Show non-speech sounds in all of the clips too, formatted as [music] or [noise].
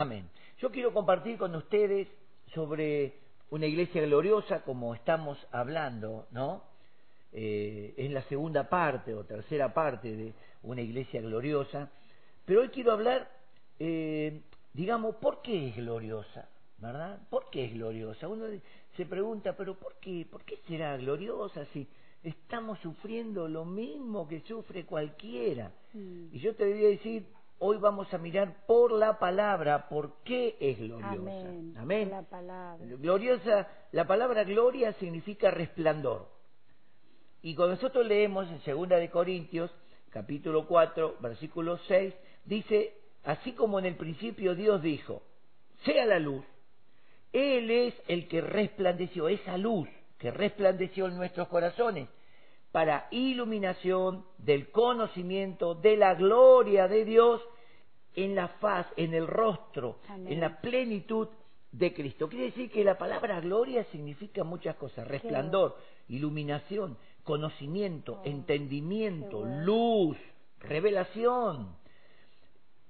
Amén. Yo quiero compartir con ustedes sobre una iglesia gloriosa, como estamos hablando, ¿no? Eh, es la segunda parte o tercera parte de una iglesia gloriosa, pero hoy quiero hablar, eh, digamos, ¿por qué es gloriosa? ¿Verdad? ¿Por qué es gloriosa? Uno se pregunta, pero ¿por qué? ¿Por qué será gloriosa si estamos sufriendo lo mismo que sufre cualquiera? Mm. Y yo te debería decir, hoy vamos a mirar por la palabra por qué es gloriosa. Amén. Amén. La palabra. Gloriosa, la palabra gloria significa resplandor. Y cuando nosotros leemos en Segunda de Corintios, capítulo 4, versículo 6, dice, así como en el principio Dios dijo, sea la luz, Él es el que resplandeció, esa luz que resplandeció en nuestros corazones para iluminación del conocimiento de la gloria de Dios en la faz, en el rostro, en la plenitud de Cristo. Quiere decir que la palabra gloria significa muchas cosas, resplandor, iluminación, conocimiento, entendimiento, luz, revelación.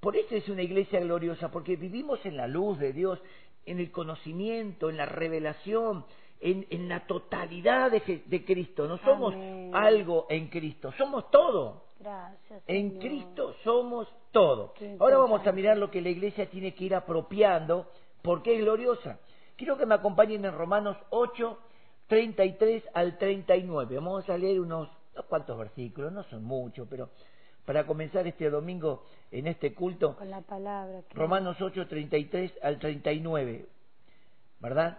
Por eso es una iglesia gloriosa, porque vivimos en la luz de Dios, en el conocimiento, en la revelación, en, la totalidad de, Cristo. No somos algo en Cristo, somos todo. Gracias, en Cristo somos todo. Ahora vamos a mirar lo que la iglesia tiene que ir apropiando porque es gloriosa. Quiero que me acompañen en Romanos 8, 33 al 39. Vamos a leer unos, unos cuantos versículos, no son muchos, pero para comenzar este domingo en este culto. Con la palabra. Romanos 8, 33 al 39. ¿Verdad?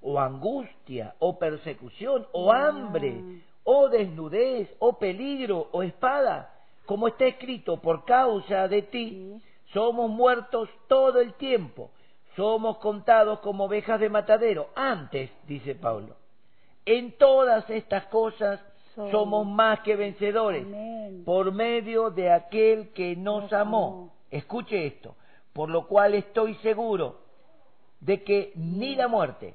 o angustia, o persecución, o hambre, o desnudez, o peligro, o espada, como está escrito, por causa de ti, somos muertos todo el tiempo, somos contados como ovejas de matadero. Antes, dice Pablo, en todas estas cosas somos. más que vencedores por medio de aquel que nos amó. Escuche esto, por lo cual estoy seguro de que ni la muerte,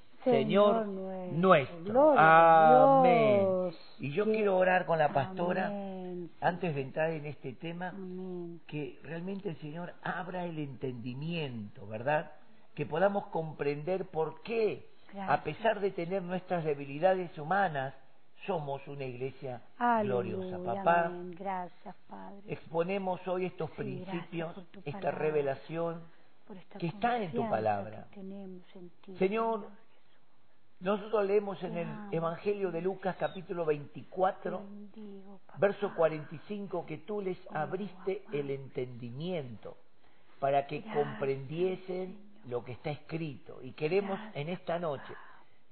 Señor, nuestro. Amén. Y yo quiero orar con la pastora antes de entrar en este tema, que realmente el Señor abra el entendimiento, ¿verdad? Que podamos comprender por qué, a pesar de tener nuestras debilidades humanas, somos una iglesia gloriosa. Papá, gracias, Padre. exponemos hoy estos principios, esta revelación que está en tu palabra. Señor, nosotros leemos en el Evangelio de Lucas capítulo 24, verso 45, que tú les abriste el entendimiento para que comprendiesen lo que está escrito. Y queremos en esta noche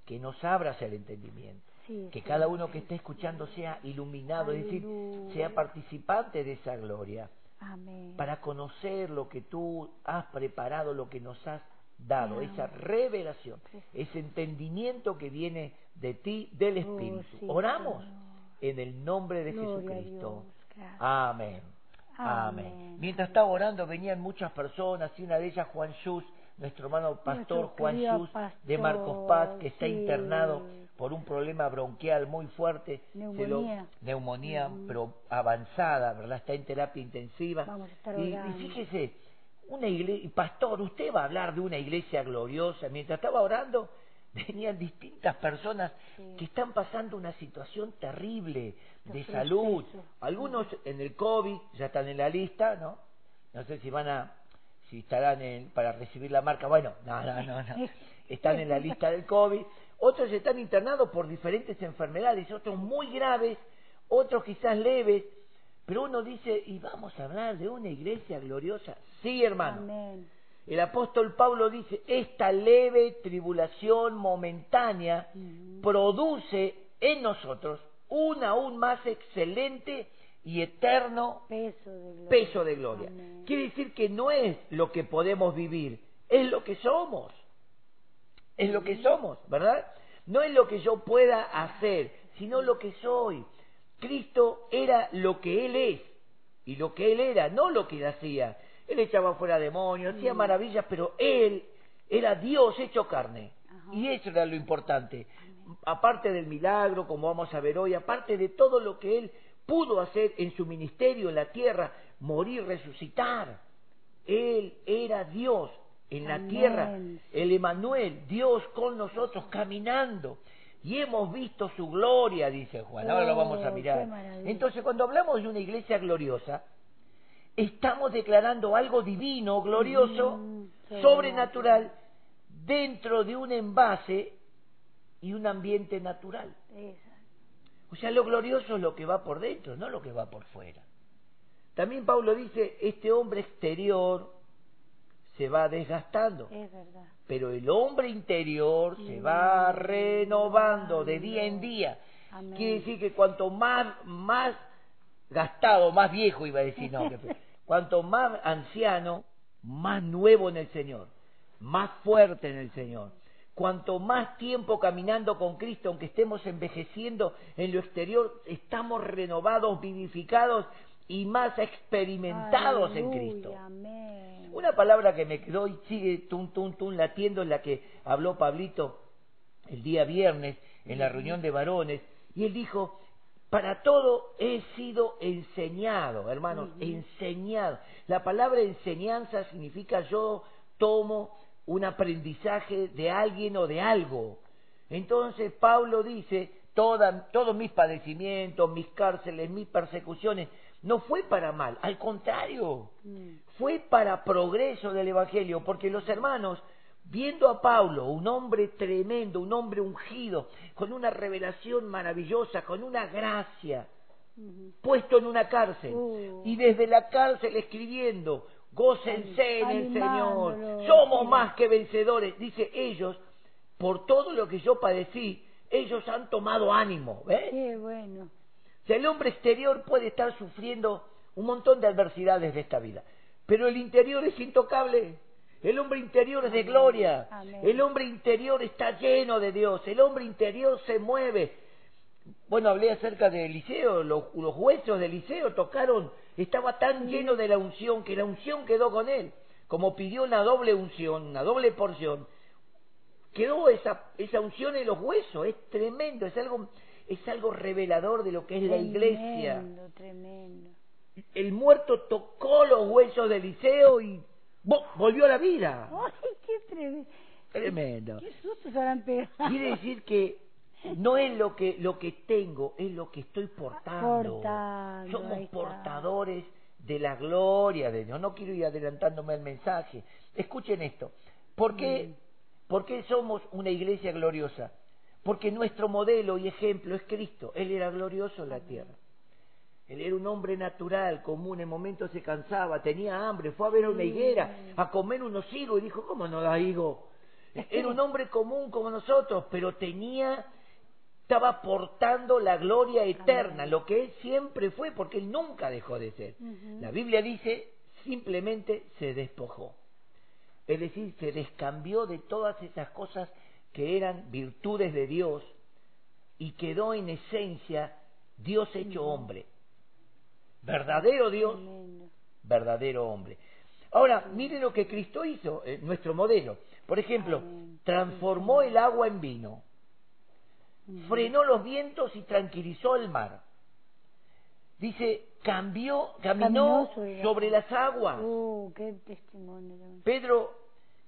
que nos abras el entendimiento, que cada uno que esté escuchando sea iluminado, es decir, sea participante de esa gloria, para conocer lo que tú has preparado, lo que nos has dado, esa revelación, ese entendimiento que viene de ti, del oh, Espíritu. Oramos en el nombre de Jesucristo. Amén. Amén. Mientras estaba orando venían muchas personas y una de ellas Juan Schus, nuestro hermano pastor Juan Schus de Marcos Paz, que está internado por un problema bronquial muy fuerte, neumonía, neumonía pero avanzada, ¿verdad? Está en terapia intensiva. y, y fíjese, una iglesia, pastor, usted va a hablar de una iglesia gloriosa. Mientras estaba orando, [laughs] venían distintas personas que están pasando una situación terrible de salud. Algunos en el COVID ya están en la lista, ¿no? No sé si van a, si estarán en, para recibir la marca. Bueno, no, no, no, no. [laughs] Están en la lista del COVID. Otros están internados por diferentes enfermedades, otros muy graves, otros quizás leves. Pero uno dice, ¿y vamos a hablar de una iglesia gloriosa? Sí, hermano. Amén. El apóstol Pablo dice, esta leve tribulación momentánea produce en nosotros un aún más excelente y eterno Peso de gloria. peso de gloria. Amén. Quiere decir que no es lo que podemos vivir, es lo que somos. Es lo que somos, ¿verdad? No es lo que yo pueda hacer, sino lo que soy. Cristo era lo que Él es y lo que Él era, no lo que Él hacía. Él echaba fuera demonios, hacía maravillas, pero Él era Dios hecho carne. Ajá. Y eso era lo importante. Aparte del milagro, como vamos a ver hoy, aparte de todo lo que Él pudo hacer en su ministerio en la tierra, morir, resucitar. Él era Dios en la Amén. tierra, el Emanuel, Dios con nosotros caminando. Y hemos visto su gloria, dice Juan. Ahora lo vamos a Oh, mirar. Entonces, cuando hablamos de una iglesia gloriosa, estamos declarando algo divino, glorioso, Mm, sobrenatural, dentro de un envase y un ambiente natural. O sea, lo glorioso es lo que va por dentro, no lo que va por fuera. También Pablo dice, este hombre exterior se va desgastando, Es verdad. pero el hombre interior se va renovando de día en día. Amén. Quiere decir que cuanto más, más gastado, más viejo iba a decir, no, que. [laughs] cuanto más anciano, más nuevo en el Señor, más fuerte en el Señor. Cuanto más tiempo caminando con Cristo, aunque estemos envejeciendo en lo exterior, estamos renovados, vivificados y más experimentados en Cristo. Amén. Una palabra que me quedó y sigue tum, tum, tum latiendo es la que habló Pablito el día viernes en la reunión de varones. Y él dijo, para todo he sido enseñado, hermanos, enseñado. La palabra enseñanza significa yo tomo un aprendizaje de alguien o de algo. Entonces Pablo dice, toda, todos mis padecimientos, mis cárceles, mis persecuciones, no fue para mal, al contrario, Mm. fue para progreso del Evangelio, porque los hermanos, viendo a Pablo, un hombre tremendo, un hombre ungido, con una revelación maravillosa, con una gracia, puesto en una cárcel, Uh. y desde la cárcel escribiendo, gócense en el Señor, somos más que vencedores, dice ellos, por todo lo que yo padecí, ellos han tomado ánimo, ¿ves? Qué bueno. O sea, el hombre exterior puede estar sufriendo un montón de adversidades de esta vida, pero el interior es intocable. El hombre interior es de gloria. Amén. El hombre interior está lleno de Dios. El hombre interior se mueve. Bueno, hablé acerca de Eliseo. Los, los huesos de Eliseo tocaron. Estaba tan lleno de la unción que la unción quedó con él. Como pidió una doble unción, una doble porción, quedó esa, esa unción en los huesos. Es tremendo. Es algo, es algo revelador de lo que es la iglesia Tremendo, tremendo. el muerto tocó los huesos de Eliseo y. volvió a la vida. ¡Ay, qué tremendo! Tremendo. ¡Qué habrán pegado! Quiere decir que no es lo que lo que tengo, es lo que estoy portando. Somos portadores de la gloria de Dios. No quiero ir adelantándome al mensaje. Escuchen esto. ¿Por qué, ¿Por qué somos una iglesia gloriosa? Porque nuestro modelo y ejemplo es Cristo. Él era glorioso en la tierra. Él era un hombre natural, común, en momentos se cansaba, tenía hambre, fue a ver una higuera, a comer unos higos y dijo, ¿cómo no da higo? Era un hombre común como nosotros, pero tenía, estaba portando la gloria eterna, lo que él siempre fue, porque él nunca dejó de ser. La Biblia dice, simplemente se despojó. Es decir, se descambió de todas esas cosas que eran virtudes de Dios y quedó en esencia Dios hecho hombre. Verdadero Dios, verdadero hombre. Ahora, mire lo que Cristo hizo, eh, nuestro modelo. Por ejemplo, transformó el agua en vino, frenó los vientos y tranquilizó el mar. Dice, cambió, caminó sobre las aguas. Uh. Pedro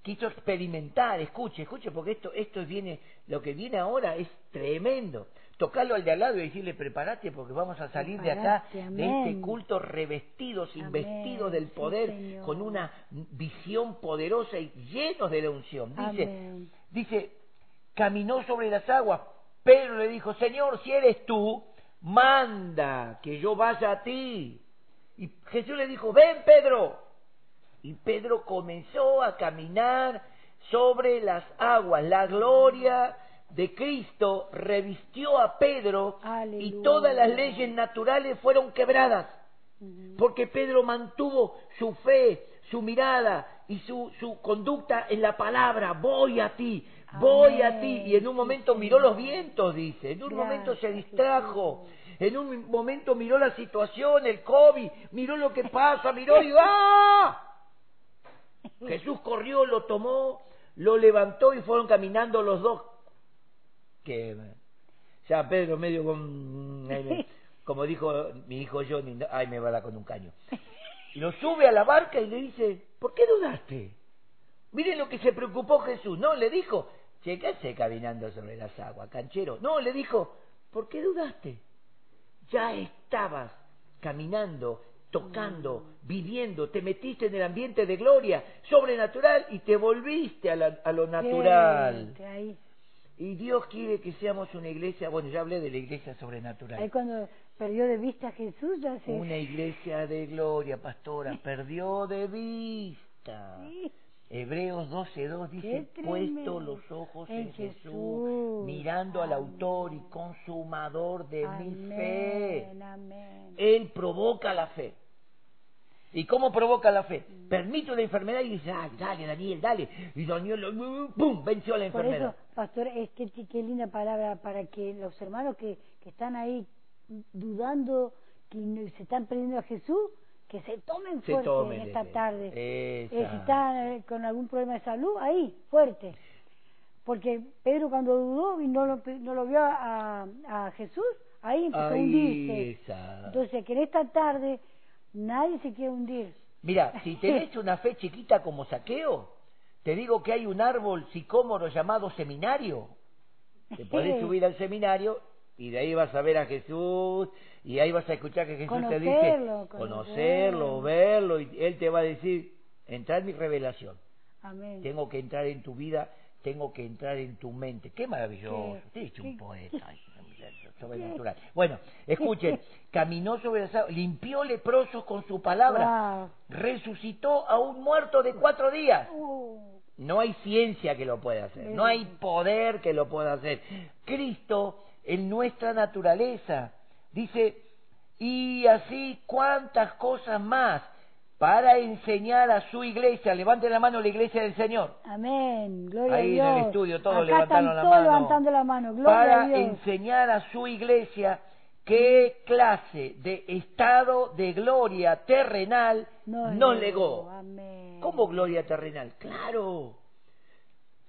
quiso experimentar, escuche, escuche, porque esto, esto viene, lo que viene ahora es tremendo. Tocarlo al de al lado y decirle, prepárate porque vamos a salir de acá, de este culto revestidos, investidos del poder, con una visión poderosa y llenos de la unción. Dice, Amén. dice, caminó sobre las aguas. Pedro le dijo, Señor, si eres tú, manda que yo vaya a ti. Y Jesús le dijo, ven Pedro. Y Pedro comenzó a caminar sobre las aguas. La gloria de Cristo revistió a Pedro y todas las leyes naturales fueron quebradas. Porque Pedro mantuvo su fe, su mirada y su, su conducta en la palabra, voy a ti, voy a ti. Y en un momento miró los vientos, dice, en un momento se distrajo, en un momento miró la situación, el COVID, miró lo que pasa, miró y ¡ah! [laughs] Jesús corrió, lo tomó, lo levantó y fueron caminando los dos. Que ya Pedro medio con, [laughs] como dijo mi hijo Johnny, ay me va a dar con un caño. Y lo sube a la barca y le dice, ¿por qué dudaste? Miren lo que se preocupó Jesús. No, le dijo, che, ¿qué hace caminando sobre las aguas, canchero? No, le dijo, ¿por qué dudaste? Ya estabas caminando, tocando, viviendo, te metiste en el ambiente de gloria sobrenatural y te volviste a, la- a lo natural. Y Dios quiere que seamos una iglesia, bueno, ya hablé de la iglesia sobrenatural. ahí cuando perdió de vista a Jesús, ya se... Una iglesia de gloria, pastora, [laughs] perdió de vista. Sí. Hebreos 12.2 dice, puesto los ojos En en Jesús, Jesús. mirando al autor y consumador de mi fe. Amén. Él provoca la fe. ¿Y cómo provoca la fe? Permite una enfermedad y dice, "Ay, dale, Daniel, dale. Y Daniel, ¡pum!, venció la Por enfermedad. eso, pastor, es que qué linda palabra para que los hermanos que, que están ahí dudando, que se están perdiendo a Jesús, que se tomen Se fuerte tomen en esta de- tarde. Eh, si están eh, con algún problema de salud, ahí, fuerte. Porque Pedro cuando dudó y no lo, no lo vio a, a Jesús, ahí empezó a hundirse. Entonces, que en esta tarde nadie se quiere hundir. Mira, [laughs] si tenés una fe chiquita como saqueo, te digo que hay un árbol sicómoro llamado seminario. Te podés subir al seminario y de ahí vas a ver a Jesús y ahí vas a escuchar que Jesús te dice Conocerlo, verlo y él te va a decir, entrar en mi revelación, Amén. tengo que entrar en tu vida, tengo que entrar en tu mente. Qué maravilloso, te he hecho un poeta. [laughs] sobrenatural. Bueno, escuchen, [laughs] caminó sobre las aguas, limpió leprosos con su palabra, Wow. resucitó a un muerto de cuatro días. Uh, No hay ciencia que lo pueda hacer, no hay poder que lo pueda hacer. Cristo en nuestra naturaleza dice, y así cuántas cosas más para enseñar a su iglesia. Levante la mano la iglesia del Señor. Amén. Gloria Ahí a en Dios. el estudio todos Acá levantaron están la todos mano. levantando la mano. Gloria para a Dios. enseñar a su iglesia qué clase de estado de gloria terrenal Nos nos legó. legó. Amén. ¿Cómo gloria terrenal? Claro.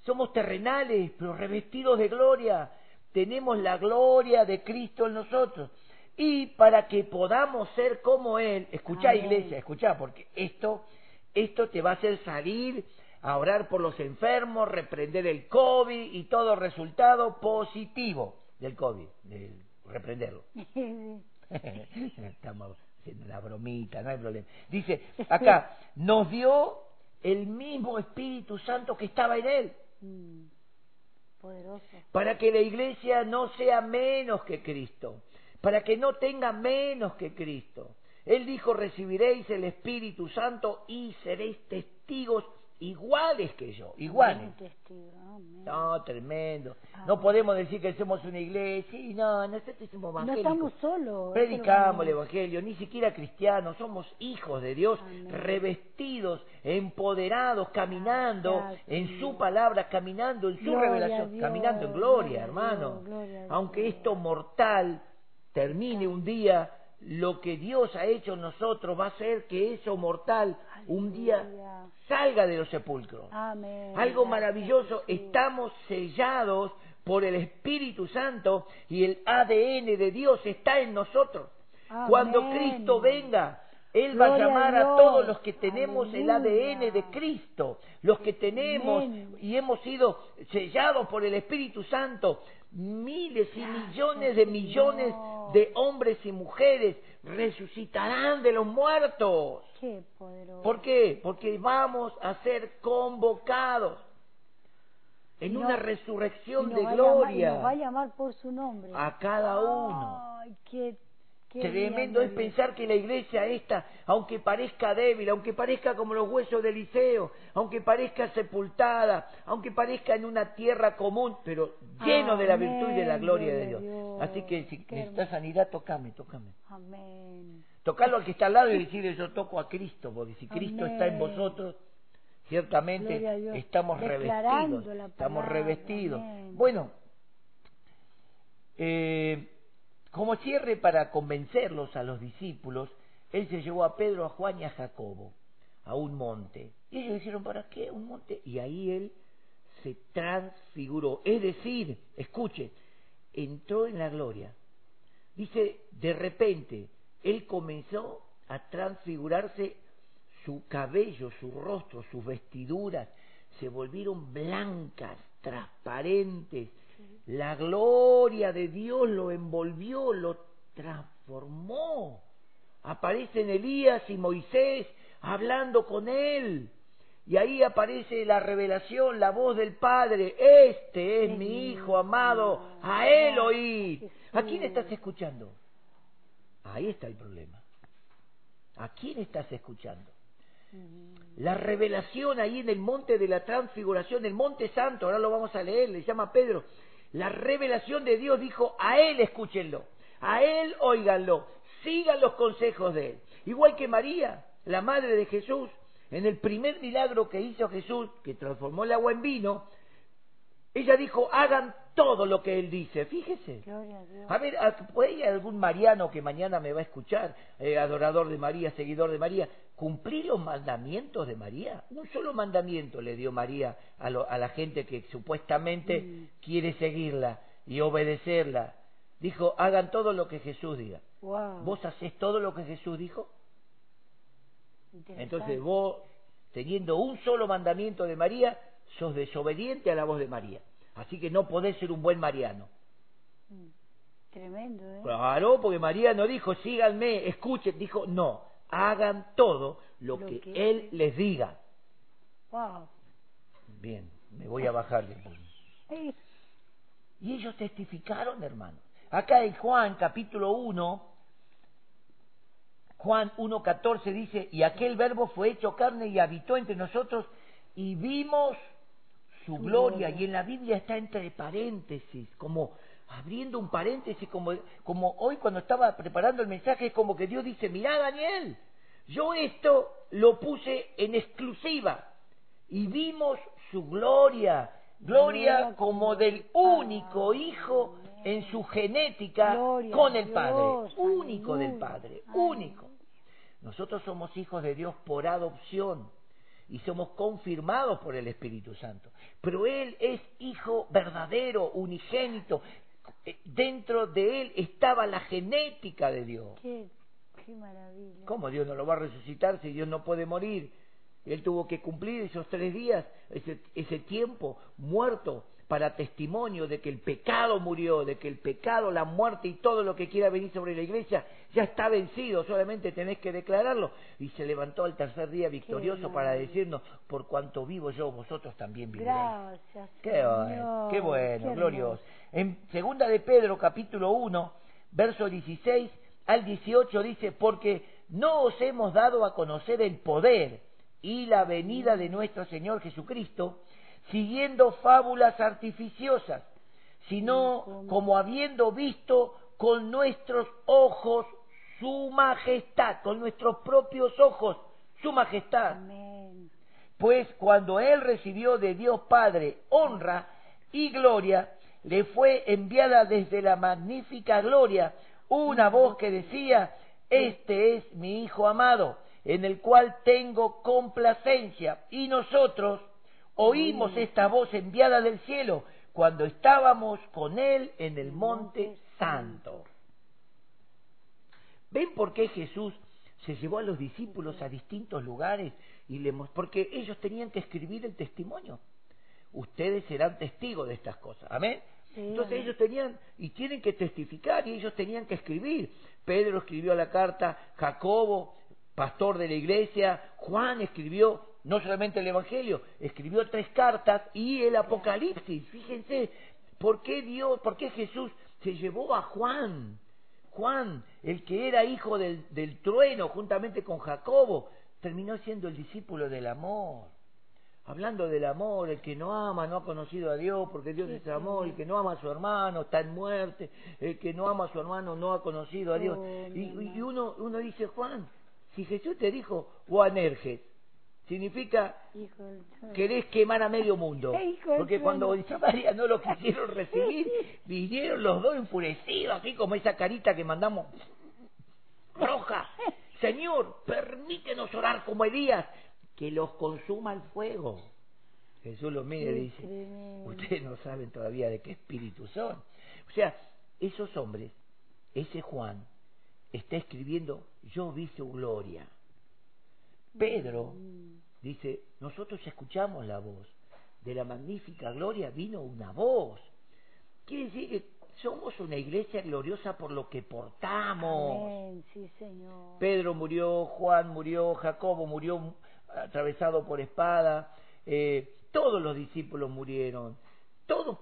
Somos terrenales, pero revestidos de gloria. Tenemos la gloria de Cristo en nosotros. Y para que podamos ser como Él, escuchá Amén. iglesia, escuchá, porque esto, esto te va a hacer salir a orar por los enfermos, reprender el COVID y todo resultado positivo del COVID, del reprenderlo. [laughs] Estamos haciendo una bromita, no hay problema. Dice, acá, nos dio el mismo Espíritu Santo que estaba en él, Mm, Poderoso. para que la iglesia no sea menos que Cristo, para que no tenga menos que Cristo. Él dijo, recibiréis el Espíritu Santo y seréis testigos iguales que yo, iguales. No, tremendo. Ah. No podemos decir que somos una iglesia, y no, nosotros somos No evangélicos. estamos solos. Predicamos el Evangelio, ni siquiera cristianos, somos hijos de Dios, Amén. revestidos, empoderados, caminando Gracias, en su palabra, caminando en su Gloria revelación, caminando en gloria hermano. Gloria Aunque esto mortal termine un día, lo que Dios ha hecho en nosotros va a hacer que eso mortal un día salga de los sepulcros. Amén. Algo maravilloso, estamos sellados por el Espíritu Santo y el ADN de Dios está en nosotros. Amén. Cuando Cristo venga, Él va a Gloria a llamar a, todos los que tenemos el. ADN de Cristo, los que tenemos Amén. y hemos sido sellados por el Espíritu Santo. Miles y millones de millones de hombres y mujeres resucitarán de los muertos. Qué poderoso. ¿Por qué? Porque vamos a ser convocados en no- una resurrección de a llamar- gloria nos va a llamar por su nombre. a cada uno. Ay, qué, Qué Tremendo bien, es pensar que la iglesia esta, aunque parezca débil, aunque parezca como los huesos de Eliseo, aunque parezca sepultada, aunque parezca en una tierra común, pero lleno de la virtud y de la gloria de Dios. Dios. Así que si Qué necesitas sanidad, tocame, tocame. Amén. Tocarlo al que está al lado y decirle yo toco a Cristo, porque si Cristo está en vosotros, ciertamente estamos revestidos. Estamos revestidos. amén. Bueno, eh, como cierre para convencerlos a los discípulos, él se llevó a Pedro, a Juan y a Jacobo a un monte. Y ellos dijeron, ¿para qué un monte? Y ahí él se transfiguró. Es decir, escuche, entró en la gloria. Dice, de repente, él comenzó a transfigurarse su cabello, su rostro, sus vestiduras, se volvieron blancas, transparentes. La gloria de Dios lo envolvió, lo transformó. Aparecen Elías y Moisés hablando con él. Y ahí aparece la revelación, la voz del Padre. Este es mi Hijo amado, a él oíd. ¿A quién estás escuchando? Ahí está el problema. ¿A quién estás escuchando? La revelación ahí en el monte de la transfiguración, el monte santo, ahora lo vamos a leer, le llama Pedro. La revelación de Dios dijo, a él escúchenlo, a él óiganlo, sigan los consejos de él. Igual que María, la madre de Jesús, en el primer milagro que hizo Jesús, que transformó el agua en vino, ella dijo, hagan todo lo que él dice. Fíjese. A ver, ¿a- ¿puede ir algún mariano que mañana me va a escuchar, eh, adorador de María, seguidor de María, cumplir los mandamientos de María? Un solo mandamiento le dio María a, lo- a la gente que supuestamente Mm. quiere seguirla y obedecerla. Dijo, hagan todo lo que Jesús diga. Wow. ¿Vos hacés todo lo que Jesús dijo? Entonces vos, teniendo un solo mandamiento de María, sos desobediente a la voz de María. Así que no podés ser un buen mariano. Mm. Tremendo, ¿eh? Claro, porque María no dijo, síganme, escuchen, dijo, no, hagan todo lo, Lo que, que Él les diga. Wow. Bien, me voy a bajar de Ey, Y ellos testificaron, hermano. Acá en Juan capítulo 1, Juan 1.14 dice, y aquel verbo fue hecho carne y habitó entre nosotros y vimos su gloria. Y en la Biblia está entre paréntesis, como abriendo un paréntesis, como, como hoy cuando estaba preparando el mensaje, es como que Dios dice, mirá Daniel, yo esto lo puse en exclusiva y vimos su gloria, gloria como del único Padre. Hijo en su genética con el Padre, único del Padre, único. Nosotros somos hijos de Dios por adopción y somos confirmados por el Espíritu Santo. Pero Él es hijo verdadero, unigénito. Eh, Dentro de Él estaba la genética de Dios. qué, qué maravilla. ¿Cómo Dios no lo va a resucitar si Dios no puede morir? Él tuvo que cumplir esos tres días, ese, ese tiempo muerto para testimonio de que el pecado murió, de que el pecado, la muerte y todo lo que quiera venir sobre la iglesia ya está vencido, solamente tenés que declararlo. Y se levantó al tercer día victorioso para decirnos, por cuanto vivo yo, vosotros también viviréis. Gracias. Qué Señor. bueno, qué bueno, Qué glorioso. En segunda de Pedro, capítulo 1, verso 16 al 18 dice, porque no os hemos dado a conocer el poder y la venida de nuestro Señor Jesucristo, siguiendo fábulas artificiosas, sino como habiendo visto con nuestros ojos su majestad, con nuestros propios ojos su majestad. Amén. Pues cuando él recibió de Dios Padre honra y gloria, le fue enviada desde la magnífica gloria una voz que decía, este es mi Hijo amado, en el cual tengo complacencia. Y nosotros oímos esta voz enviada del cielo cuando estábamos con él en el monte santo. ¿Ven por qué Jesús se llevó a los discípulos a distintos lugares y le porque ellos tenían que escribir el testimonio. Ustedes serán testigos de estas cosas. Amén. Sí, Entonces amén. ellos tenían y tienen que testificar y ellos tenían que escribir. Pedro escribió la carta, Jacobo, pastor de la iglesia, Juan escribió no solamente el Evangelio, escribió tres cartas y el Apocalipsis. Fíjense, ¿por qué Dios, por qué Jesús se llevó a Juan? Juan, el que era hijo del, del trueno juntamente con Jacobo, terminó siendo el discípulo del amor. Hablando del amor, el que no ama no ha conocido a Dios porque Dios es amor, el que no ama a su hermano está en muerte, el que no ama a su hermano no ha conocido a Dios. Oh, Y, y uno, uno dice, Juan, si Jesús te dijo Juanerges, significa querés quemar a medio mundo. [laughs] Porque cuando. Odisea María no lo quisieron recibir, [laughs] vinieron los dos enfurecidos, así como esa carita que mandamos roja. Señor, permítenos orar como Elías, que los consuma el fuego. Jesús los mira y dice, ustedes no saben todavía de qué espíritu son. O sea, esos hombres, ese Juan, está escribiendo, yo vi su gloria. Pedro Mm. dice, nosotros escuchamos la voz, de la magnífica gloria vino una voz. Quiere decir que somos una iglesia gloriosa por lo que portamos. Amén, sí, Señor. Pedro murió, Juan murió, Jacobo murió atravesado por espada, eh, todos los discípulos murieron, todos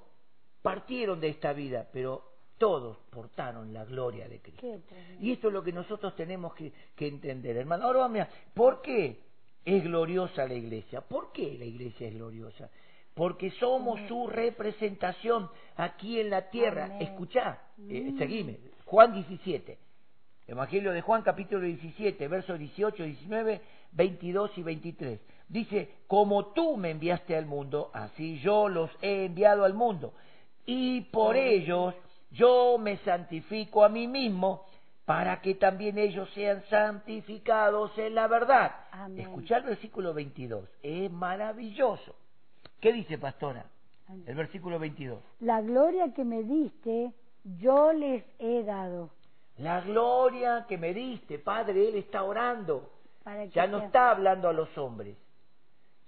partieron de esta vida, pero todos portaron la gloria de Cristo. Y esto es lo que nosotros tenemos que, que entender, hermano. Ahora vamos a ¿por qué es gloriosa la iglesia? ¿Por qué la iglesia es gloriosa? Porque somos su representación aquí en la tierra. Amén. Escuchá, eh, Mm. seguime, Juan 17. Evangelio de Juan capítulo 17, versos 18, 19, 22 y 23. Dice, como tú me enviaste al mundo, así yo los he enviado al mundo. Y por ellos yo me santifico a mí mismo, para que también ellos sean santificados en la verdad. Amén. Escuchá el versículo 22, es maravilloso. ¿Qué dice, pastora? Amén. El versículo 22. La gloria que me diste, yo les he dado. La gloria que me diste, Padre, Él está orando. Para Ya no sea- está hablando a los hombres.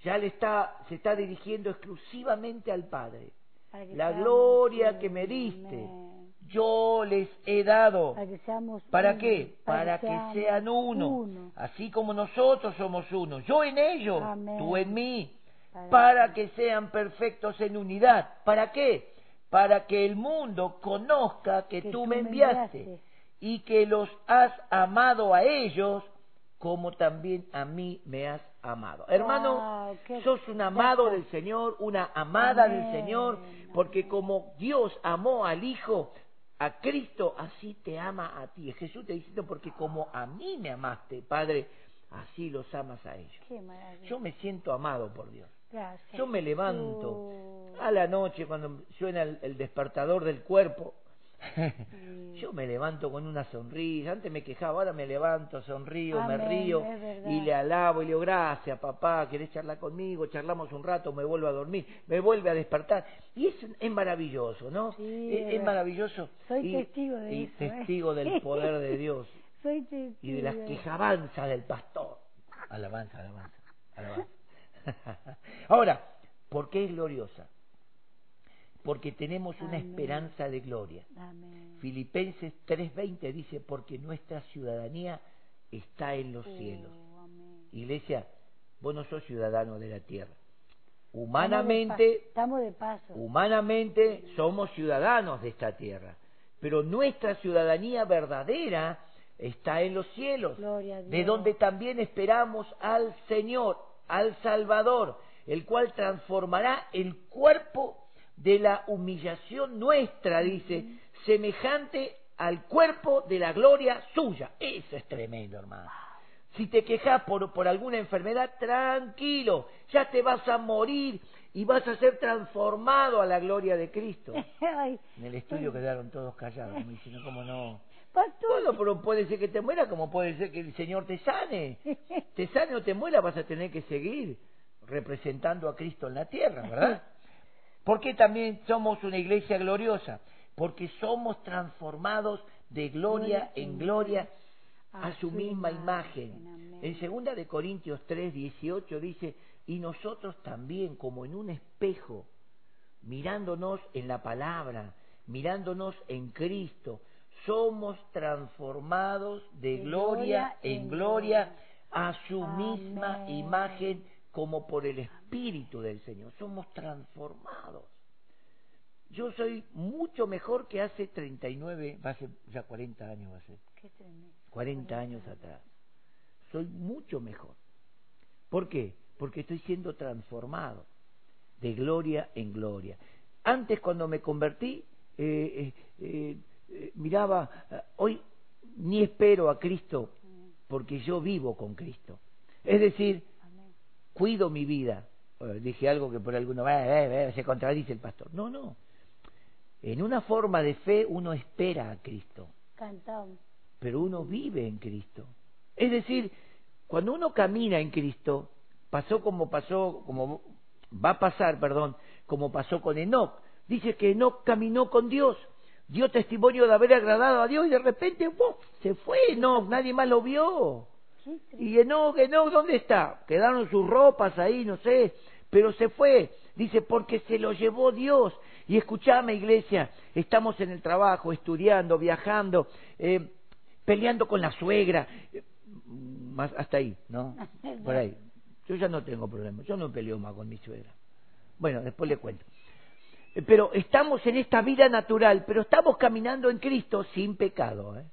Ya le está, se está dirigiendo exclusivamente al Padre. La gloria que me diste, Amén. Yo les he dado. Para que seamos ¿Para uno. qué? Para que seamos sean uno, así como nosotros somos uno. Yo en ellos, Amén. tú en mí, Para para que sean perfectos en unidad. ¿Para qué? Para que el mundo conozca que, tú me enviaste y que los has amado a ellos como también a mí me has amado. Hermano, Wow, qué sos un amado del Señor, una amada Amén, del Señor, porque como Dios amó al Hijo, a Cristo, así te ama a ti. Jesús te diciendo, porque como a mí me amaste, Padre, así los amas a ellos. Qué. Yo me siento amado por Dios. Gracias. Yo me levanto Oh. a la noche cuando suena el, el despertador del cuerpo. Yo me levanto con una sonrisa. Antes me quejaba, ahora me levanto, sonrío, me río y le alabo y le digo gracias, papá. ¿Querés charlar conmigo? Charlamos un rato, me vuelvo a dormir, me vuelve a despertar. Y es, es maravilloso, ¿no? Sí, es, maravilloso. Soy y, testigo de y eso, ¿eh? testigo del [laughs] poder de Dios Soy testigo. y de las quejabanzas del pastor. Alabanza, alabanza, alabanza. [laughs] Ahora, ¿por qué es gloriosa? Porque tenemos una Amén. esperanza de gloria. Amén. Filipenses 3:20 dice, porque nuestra ciudadanía está en los cielos. Oh, amén. Iglesia, vos no sos ciudadano de la tierra. Humanamente, Estamos de paso. humanamente somos ciudadanos de esta tierra, pero nuestra ciudadanía verdadera está en los cielos, Gloria a de donde también esperamos al Señor, al Salvador, el cual transformará el cuerpo de la humillación nuestra, dice, semejante al cuerpo de la gloria suya. Eso es tremendo, hermano. Si te quejas por, por alguna enfermedad, tranquilo, ya te vas a morir y vas a ser transformado a la gloria de Cristo. [laughs] En el estudio quedaron todos callados, me dicen, ¿cómo no? pastor. Bueno, pero puede ser que te muera, como puede ser que el Señor te sane. [laughs] Te sane o te muera, vas a tener que seguir representando a Cristo en la tierra, ¿verdad? [laughs] ¿Por qué también somos una iglesia gloriosa? Porque somos transformados de gloria en gloria a su misma imagen. En segunda de Corintios 3, 18 dice, y nosotros también, como en un espejo, mirándonos en la palabra, mirándonos en Cristo, somos transformados de, De gloria gloria en gloria gloria. a su misma imagen como por el Espíritu del Señor. Somos transformados. yo soy mucho mejor que hace 39, va a ser ya 40 años va a ser. Qué tremendo. 40 años atrás. Soy mucho mejor. ¿Por qué? Porque estoy siendo transformado de gloria en gloria. Antes cuando me convertí, eh, eh, eh, miraba, hoy ni espero a Cristo porque yo vivo con Cristo. Es decir, cuido mi vida. dije algo que por alguno se contradice el pastor. No, no. En una forma de fe uno espera a Cristo. Cantamos. Pero uno vive en Cristo. Es decir, cuando uno camina en Cristo, pasó como pasó, como va a pasar, perdón, como pasó con Enoch. Dice que Enoch caminó con Dios, dio testimonio de haber agradado a Dios y de repente se fue Enoch, nadie más lo vio. Y Enoch, Enoch, ¿dónde está? Quedaron sus ropas ahí, no sé, pero se fue. Dice, porque se lo llevó Dios. Y escuchame, iglesia, estamos en el trabajo, estudiando, viajando, eh, peleando con la suegra, eh, más hasta ahí, ¿no? [laughs] Por ahí. Yo ya no tengo problemas, yo no peleo más con mi suegra. Bueno, después le cuento. Eh, pero estamos en esta vida natural, pero estamos caminando en Cristo sin pecado, ¿eh?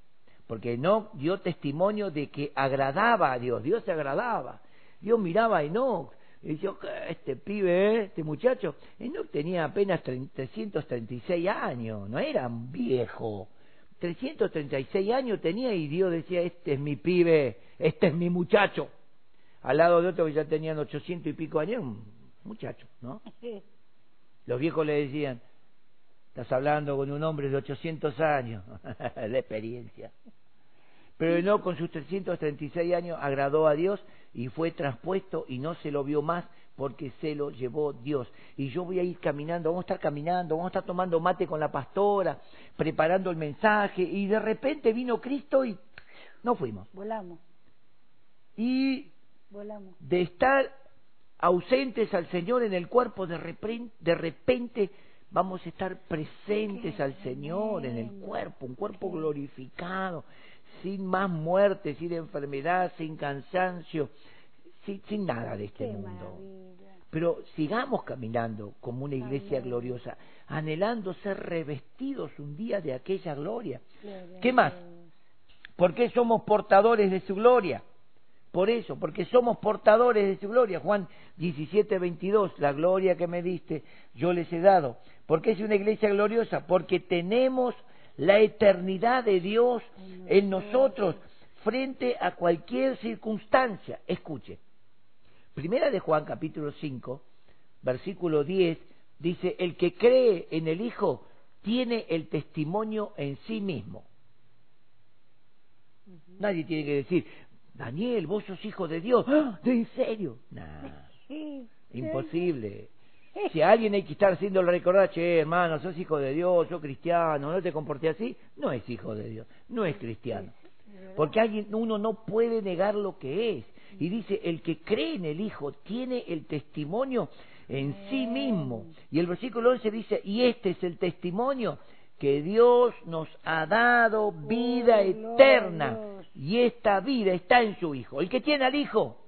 Porque no dio testimonio de que agradaba a Dios, Dios se agradaba. Dios miraba a Enoch y decía, este pibe, este muchacho, Enoch tenía apenas 336 años, no era un viejo. 336 años tenía y Dios decía, este es mi pibe, este es mi muchacho al lado de otro que ya tenían ochocientos y pico años, un muchacho, ¿no? Los viejos le decían, estás hablando con un hombre de ochocientos años, [laughs] la experiencia. Pero no, con sus 336 años agradó a Dios y fue traspuesto y no se lo vio más porque se lo llevó Dios. Y yo voy a ir caminando, vamos a estar caminando, vamos a estar tomando mate con la pastora, preparando el mensaje y de repente vino Cristo y no fuimos. Volamos. Y de estar ausentes al Señor en el cuerpo, de repente, de repente vamos a estar presentes al Señor en el cuerpo, un cuerpo glorificado, sin más muerte, sin enfermedad, sin cansancio, sin, nada de este mundo. Pero sigamos caminando como una iglesia gloriosa, anhelando ser revestidos un día de aquella gloria. ¿Qué más? ¿Por qué somos portadores de su gloria? Por eso, porque somos portadores de su gloria. Juan 17, 22, la gloria que me diste, yo les he dado. ¿Por qué es una iglesia gloriosa? Porque tenemos la eternidad de Dios en nosotros frente a cualquier circunstancia. Escuche. Primera de Juan capítulo 5, versículo 10, dice, el que cree en el Hijo tiene el testimonio en sí mismo. Nadie tiene que decir, Daniel, vos sos hijo de Dios. ¡Ah! ¿De en serio? Nah, [laughs] imposible. Si a alguien hay que estar haciéndole recordar, che, hermano, sos hijo de Dios, sos cristiano, no te comporté así, no es hijo de Dios, no es cristiano. Porque alguien, uno no puede negar lo que es. Y dice, el que cree en el Hijo tiene el testimonio en sí mismo. Y el versículo 11 dice, y este es el testimonio que Dios nos ha dado vida oh, eterna y esta vida está en su Hijo. El que tiene al Hijo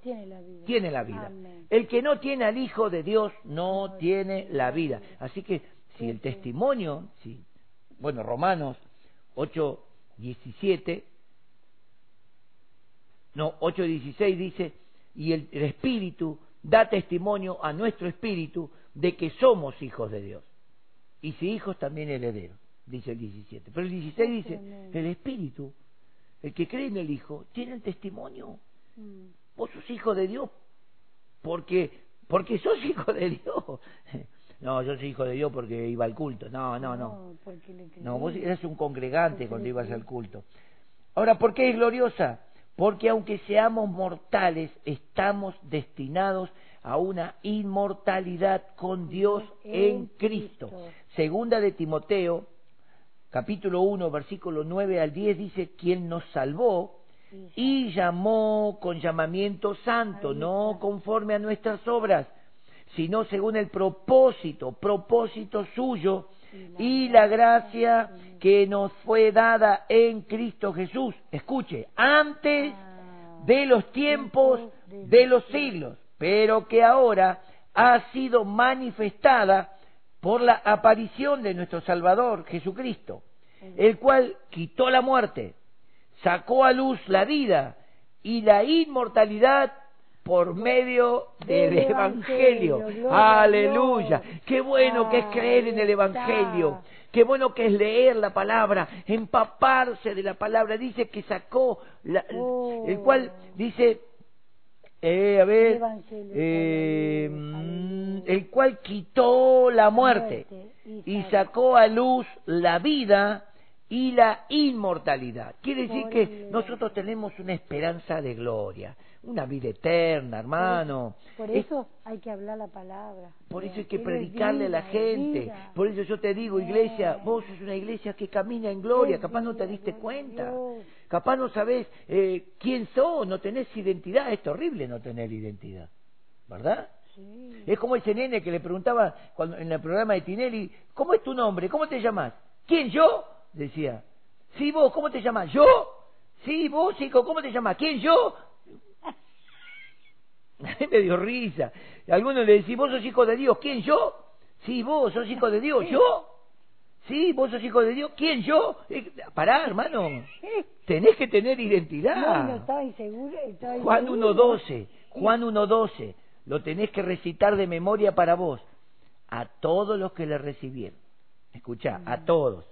tiene la vida. El que no tiene al Hijo de Dios no tiene la vida. Así que si el testimonio, si, bueno, Romanos 8, 17, no, 8, 16 dice, y el Espíritu da testimonio a nuestro Espíritu de que somos hijos de Dios. Y si hijos también herederos dice el 17. Pero el 16 dice, el Espíritu, el que cree en el Hijo, tiene el testimonio. Mm. Vos sos hijo de Dios, porque, porque sos [laughs] hijo de Dios. No, yo soy hijo de Dios porque iba al culto. No, no, no. No, vos eras un congregante cuando ibas al culto. Ahora, ¿por qué es gloriosa? Porque aunque seamos mortales, estamos destinados a una inmortalidad con Dios en Cristo. Segunda de Timoteo capítulo 1, versículo 9 al 10 dice, quien nos salvó y llamó con llamamiento santo, no conforme a nuestras obras, sino según el propósito, propósito suyo y la gracia que nos fue dada en Cristo Jesús. Escuche, antes ah. de los tiempos de los siglos, pero que ahora ha sido manifestada por la aparición de nuestro Salvador, Jesucristo, el cual quitó la muerte, sacó a luz la vida y la inmortalidad por medio del Evangelio. Aleluya. Qué bueno que es creer en el. Evangelio. Qué bueno que es leer la palabra, empaparse de la palabra. Dice que sacó, la- Oh. el cual dice, eh, a ver, eh, mm, el cual quitó la muerte y sacó a luz la vida y la inmortalidad. Quiere decir que nosotros tenemos una esperanza de gloria, una vida eterna, hermano. Por Es- eso hay que hablar la palabra. por eso hay que predicarle a la gente. Por eso yo te digo, iglesia, vos sos una iglesia que camina en gloria. Capaz no te diste cuenta. Capaz no sabés eh, quién sos, no tenés identidad. Es horrible no tener identidad. ¿Verdad? Sí. Es como ese nene que le preguntaba cuando, en el programa de Tinelli, ¿cómo es tu nombre? ¿Cómo te llamas? ¿Quién yo? Decía. Sí, vos, ¿cómo te llamas? ¿Yo? Sí, vos, chico, ¿cómo te llamas? ¿Quién yo? [laughs] me dio risa. Algunos le decís, vos sos hijo de Dios. ¿Quién yo? Sí, vos sos hijo de Dios. ¿Yo? Sí, vos sos hijo de Dios. ¿Quién yo? Eh, pará, hermano. Tenés que tener identidad. No, no estaba Juan inseguro. 1.12, Juan 1.12, lo tenés que recitar de memoria para vos. A todos los que le recibieron, escuchá, a todos,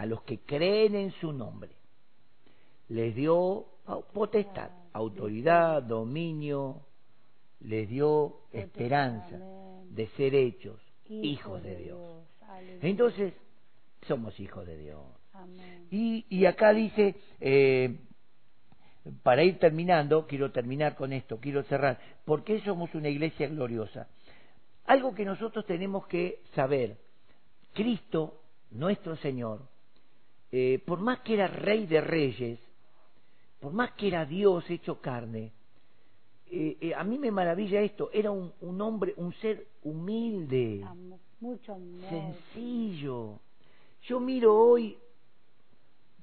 a los que creen en su nombre, les dio potestad, autoridad, dominio, les dio esperanza de ser hechos hijos de Dios. Entonces, somos hijos de Dios. Y, y acá dice, eh, para ir terminando, quiero terminar con esto, quiero cerrar, ¿por qué somos una iglesia gloriosa? Algo que nosotros tenemos que saber, Cristo, nuestro Señor, eh, por más que era rey de reyes, por más que era Dios hecho carne, eh, eh, a mí me maravilla esto, era un, un hombre, un ser humilde Amo- mucho sencillo. Yo miro hoy,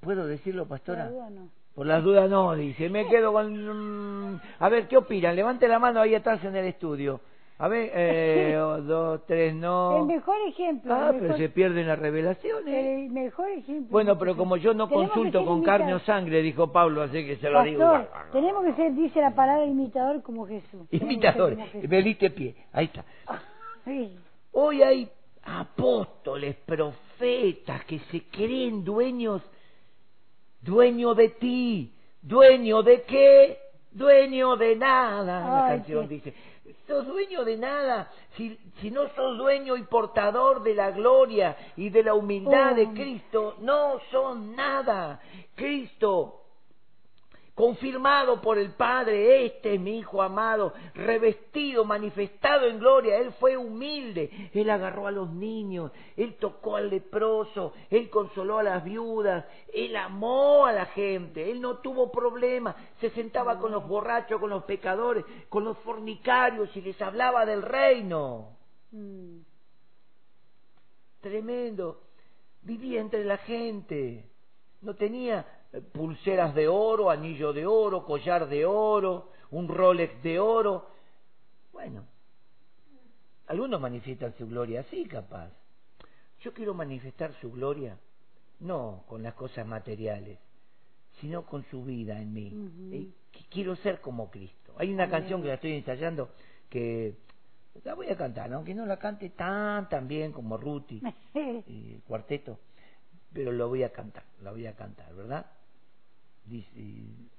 ¿puedo decirlo, pastora? Todavía no. Por las dudas no, dice, me quedo con... mm, A ver, ¿qué opinan? Levante la mano ahí atrás en el estudio. A ver, eh, [laughs] dos, tres, no... El mejor ejemplo. Ah, pero mejor, se pierden las revelaciones. el mejor ejemplo. Bueno, pero como yo no Tenemos consulto con carne o sangre, dijo Pablo, así que se lo digo. Pastor, tenemos que ser, dice la palabra, imitador como Jesús. [laughs] Imitador, como Jesús. me diste pie, ahí está. [laughs] Sí. Hoy hay apóstoles, profetas que se creen dueños, dueño de ti, dueño de qué, dueño de nada. La Ay, canción qué- dice, sos dueño de nada, si, si no sos dueño y portador de la gloria y de la humildad de Oh. Cristo, no son nada. Cristo confirmado por el Padre, este es mi Hijo amado, revestido, manifestado en gloria, Él fue humilde, Él agarró a los niños, Él tocó al leproso, Él consoló a las viudas, Él amó a la gente, Él no tuvo problema, se sentaba con los borrachos, con los pecadores, con los fornicarios y les hablaba del reino. Mm. Tremendo. Vivía entre la gente. No tenía pulseras de oro, anillo de oro, collar de oro, un Rolex de oro. Bueno, algunos manifiestan su gloria así, capaz. Yo quiero manifestar su gloria no con las cosas materiales, sino con su vida en mí. Eh, qu- Quiero ser como Cristo. Hay una Amén. canción que la estoy ensayando que la voy a cantar, aunque no la cante tan tan bien como Ruti [laughs] y el cuarteto, pero lo voy a cantar, la voy a cantar, ¿verdad? Dice,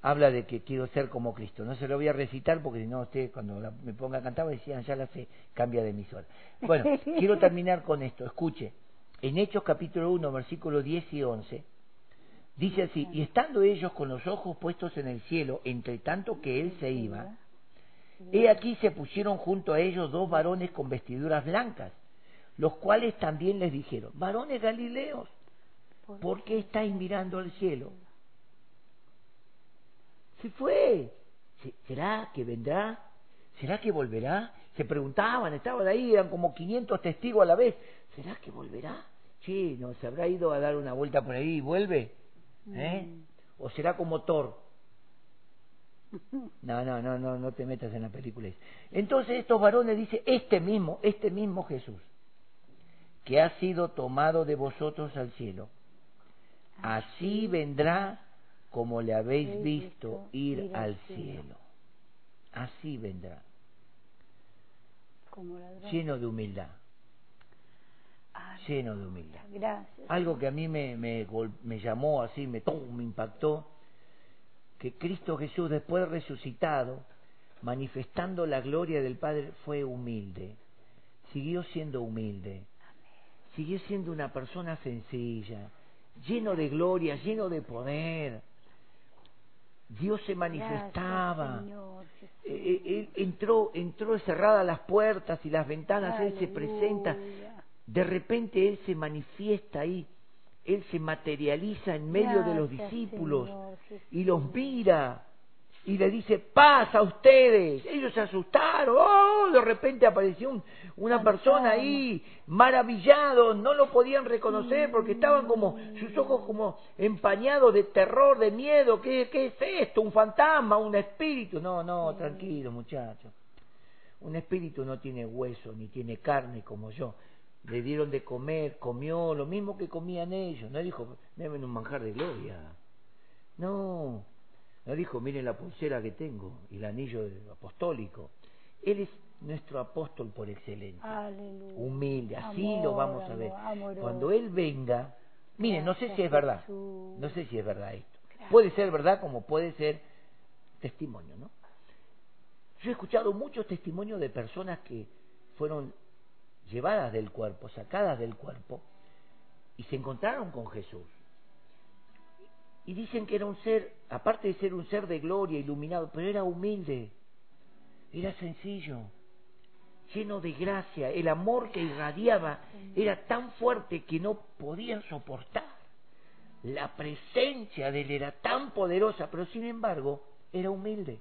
habla de que quiero ser como Cristo. No se lo voy a recitar porque si no usted cuando la- me ponga a cantar decir, "Ah, ya la sé, cambia de emisora. Bueno, [laughs] quiero terminar con esto. Escuche, en Hechos capítulo 1, versículos 10 y 11, dice así, y estando ellos con los ojos puestos en el cielo, entre tanto que él se iba, He aquí se pusieron junto a ellos dos varones con vestiduras blancas, los cuales también les dijeron, varones galileos, ¿por qué estáis mirando al cielo? Se fue. Se- ¿Será que vendrá? ¿Será que volverá? Se preguntaban, estaban ahí, eran como 500 testigos a la vez. ¿Será que volverá? Che, ¿no se habrá ido a dar una vuelta por ahí y vuelve? ¿Eh? ¿O será como Thor? [laughs] No, no, no, no, no te metas en la película. Entonces estos varones dicen, este mismo, este mismo Jesús, que ha sido tomado de vosotros al cielo. Así vendrá como le habéis visto ir al cielo. Así vendrá. Lleno de humildad. Lleno de humildad. Gracias. Algo que a mí me, me, me llamó así, me, me impactó, que Cristo Jesús, después resucitado, manifestando la gloria del Padre, fue humilde. Siguió siendo humilde. Siguió siendo una persona sencilla, lleno de gloria, lleno de poder. Dios se manifestaba. Eh, eh, él entró, entró cerradas las puertas y las ventanas, Él se presenta. De repente Él se manifiesta ahí. Él se materializa en medio de los discípulos y los mira y le dice, paz a ustedes. Ellos se asustaron, oh, de repente apareció una persona ahí, maravillado, no lo podían reconocer porque estaban como, sus ojos como empañados de terror, de miedo, ¿qué, qué es esto? ¿Un fantasma? ¿Un espíritu? No, no, tranquilo muchachos. Un espíritu no tiene hueso ni tiene carne como yo. Le dieron de comer, comió lo mismo que comían ellos. No dijo, deben un manjar de gloria. No, no dijo, miren la pulsera que tengo y el anillo apostólico. Él es nuestro apóstol por excelencia. Humilde, así lo vamos a ver. Cuando Él venga, miren, no sé si es verdad, no sé si es verdad esto. Puede ser verdad como puede ser testimonio, ¿no? Yo he escuchado muchos testimonios de personas que fueron llevadas del cuerpo, sacadas del cuerpo, y se encontraron con Jesús. Y dicen que era un ser, aparte de ser un ser de gloria, iluminado, pero era humilde, era sencillo, lleno de gracia. El amor que irradiaba era tan fuerte que no podían soportar. La presencia de él era tan poderosa, pero sin embargo era humilde.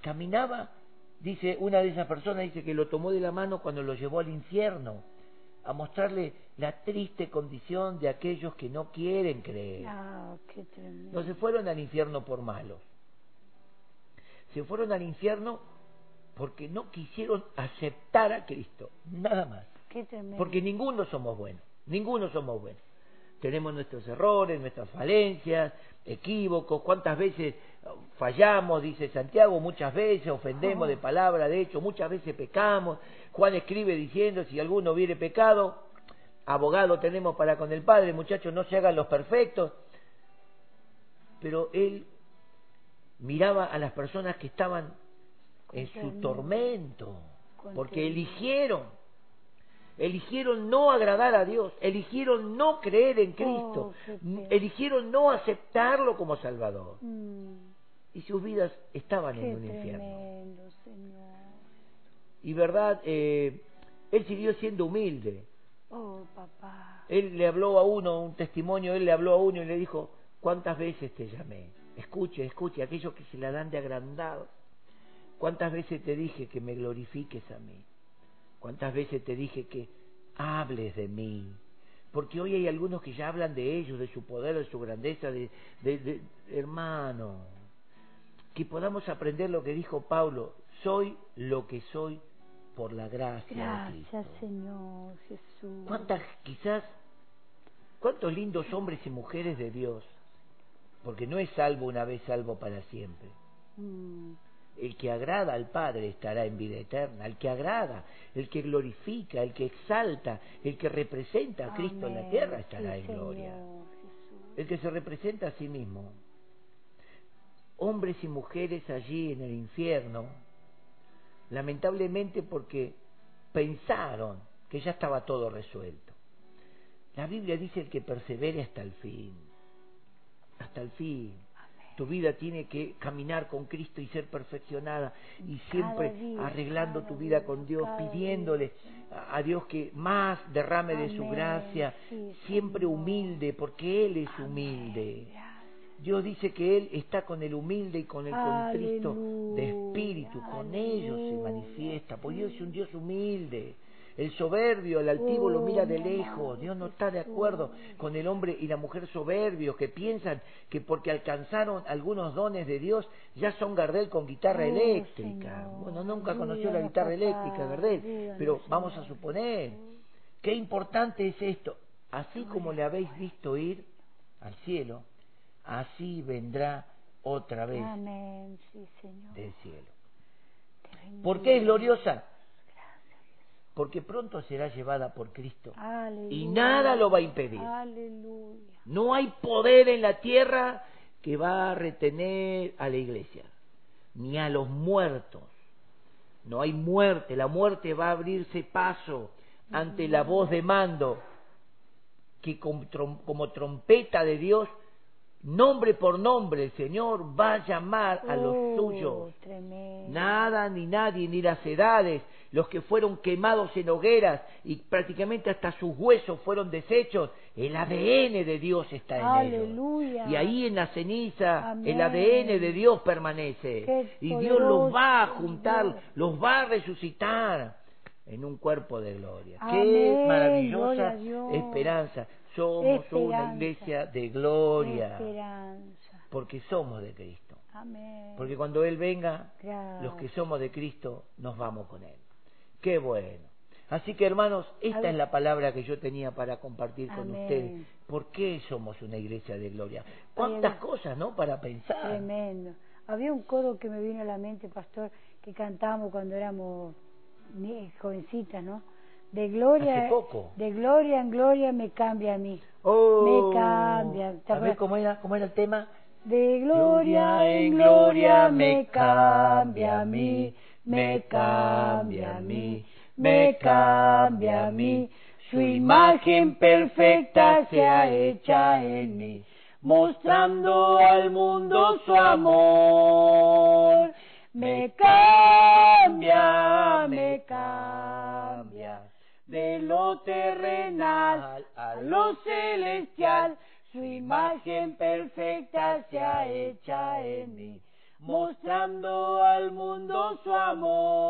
Caminaba, dice una de esas personas, dice que lo tomó de la mano cuando lo llevó al infierno a mostrarle la triste condición de aquellos que no quieren creer. Ah, no se fueron al infierno por malos. Se fueron al infierno porque no quisieron aceptar a Cristo, nada más. porque ninguno somos buenos, ninguno somos buenos. Tenemos nuestros errores, nuestras falencias, equívocos, cuántas veces fallamos, dice Santiago, muchas veces ofendemos de palabra, de hecho, muchas veces pecamos. Juan escribe diciendo, si alguno hubiere pecado, abogado tenemos para con el Padre, muchachos, no se hagan los perfectos. Pero él miraba a las personas que estaban en su tormento, porque eligieron, eligieron no agradar a Dios, eligieron no creer en Cristo, oh, eligieron no aceptarlo como Salvador. Mm y sus vidas estaban en un infierno. Y verdad, eh, él siguió siendo humilde. Oh, papá. Él le habló a uno, un testimonio, él le habló a uno y le dijo, ¿cuántas veces te llamé? Escuche, escuche, aquellos que se la dan de agrandado. ¿Cuántas veces te dije que me glorifiques a mí? ¿Cuántas veces te dije que hables de mí? Porque hoy hay algunos que ya hablan de ellos, de su poder, de su grandeza, de, de, de hermano que podamos aprender lo que dijo Pablo, soy lo que soy por la gracia Gracias, de Cristo. Señor Jesús. ¿Cuántas, quizás, cuántos lindos hombres y mujeres de Dios? Porque no es salvo una vez salvo para siempre. Mm. El que agrada al Padre estará en vida eterna. El que agrada, el que glorifica, el que exalta, el que representa a Cristo en la tierra estará en gloria. El que se representa a sí mismo hombres y mujeres allí en el infierno, lamentablemente porque pensaron que ya estaba todo resuelto. La Biblia dice el que persevere hasta el fin, hasta el fin. Tu vida tiene que caminar con Cristo y ser perfeccionada y siempre arreglando tu vida con Dios, pidiéndole a Dios que más derrame de su gracia, siempre humilde, porque Él es humilde. Dios dice que Él está con el humilde y con el contristo de espíritu, con ellos se manifiesta, porque Dios es un Dios humilde. El soberbio, el altivo lo mira de lejos. Dios no está de acuerdo con el hombre y la mujer soberbios que piensan que porque alcanzaron algunos dones de Dios ya son Gardel con guitarra oh, eléctrica. Bueno, nunca conoció la guitarra eléctrica, Gardel, pero vamos a suponer qué importante es esto. Así como le habéis visto ir al cielo, así vendrá otra vez Amén, sí, Señor. del cielo. ¿Por qué es gloriosa? Porque pronto será llevada por Cristo Aleluya. y nada lo va a impedir. Aleluya. No hay poder en la tierra que va a retener a la iglesia, ni a los muertos. No hay muerte, la muerte va a abrirse paso ante la voz de mando que como trompeta de Dios, nombre por nombre, el Señor va a llamar a los Oh, suyos. Tremendo. Nada ni nadie, ni las edades, los que fueron quemados en hogueras y prácticamente hasta sus huesos fueron deshechos, el ADN de Dios está en ellos. Y ahí en la ceniza Amén. el ADN de Dios permanece. Qué Y Dios los va a juntar, Dios. los va a resucitar en un cuerpo de gloria. Qué maravillosa gloria esperanza. Somos una iglesia de gloria Esperanza. porque somos de Cristo. Amén. Porque cuando Él venga, Gracias. los que somos de Cristo nos vamos con Él. Qué bueno. Así que hermanos, esta es la palabra que yo tenía para compartir con ustedes. ¿Por qué somos una iglesia de gloria? ¿Cuántas cosas, no? Para pensar. Tremendo. Había un coro que me vino a la mente, pastor, que cantábamos cuando éramos jovencitas, ¿no? De gloria, Hace poco. de gloria en gloria me cambia a mí. Oh, Me cambia. ¿Te A ver cómo era, cómo era el tema. De gloria en gloria me cambia a mí, me cambia a mí, me cambia a mí. Su imagen perfecta sea hecha en mí, mostrando al mundo su amor. Me cambia, me cambia, de lo terrenal a lo celestial. Su imagen perfecta sea hecha en mí, mostrando al mundo su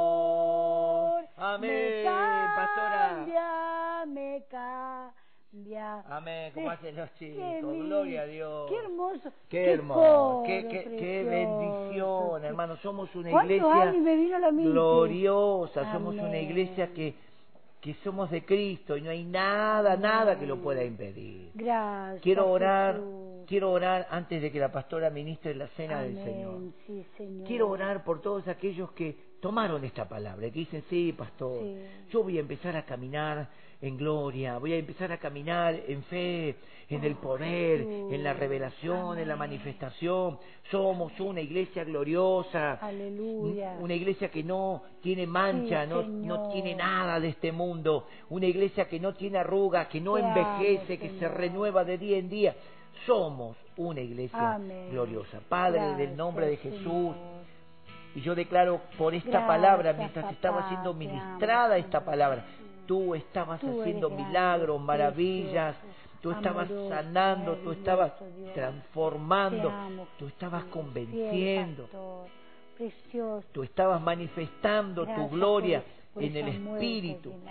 amor. Amén, me pastora. cambia, me cambia. Amén, como hacen los Qué chicos. lindo, Gloria a Dios. Qué hermoso. Qué hermoso, qué, qué, qué bendición, hermano. Somos una ¿Cuántos iglesia años me vino a la mente? gloriosa, somos una Amén. iglesia que, que somos de Cristo y no hay nada, nada que lo pueda impedir. Gracias. Quiero orar, Jesús. quiero orar antes de que la pastora ministre la cena Amén, del Señor. Sí, Señor. Quiero orar por todos aquellos que tomaron esta palabra, que dicen, sí, pastor, Sí. yo voy a empezar a caminar en gloria, voy a empezar a caminar en fe, en el poder, Jesús. en la revelación, en la manifestación. Somos una iglesia gloriosa, Aleluya. una iglesia que no tiene mancha, Sí, no, no tiene nada de este mundo, una iglesia que no tiene arrugas, que no Te amo, envejece, que se renueva de día en día. Somos una iglesia Amén. gloriosa. Padre, del Gracias, nombre de Jesús, Señor. Y yo declaro por esta Gracias, palabra, mientras papá, estaba siendo ministrada esta palabra, tú estabas Tú haciendo milagros, maravillas, tú estabas amoroso, sanando, tú estabas transformando, amo, tú estabas convenciendo, Fiel pastor, precioso. tú estabas manifestando Gracias tu gloria por- por en el Espíritu. en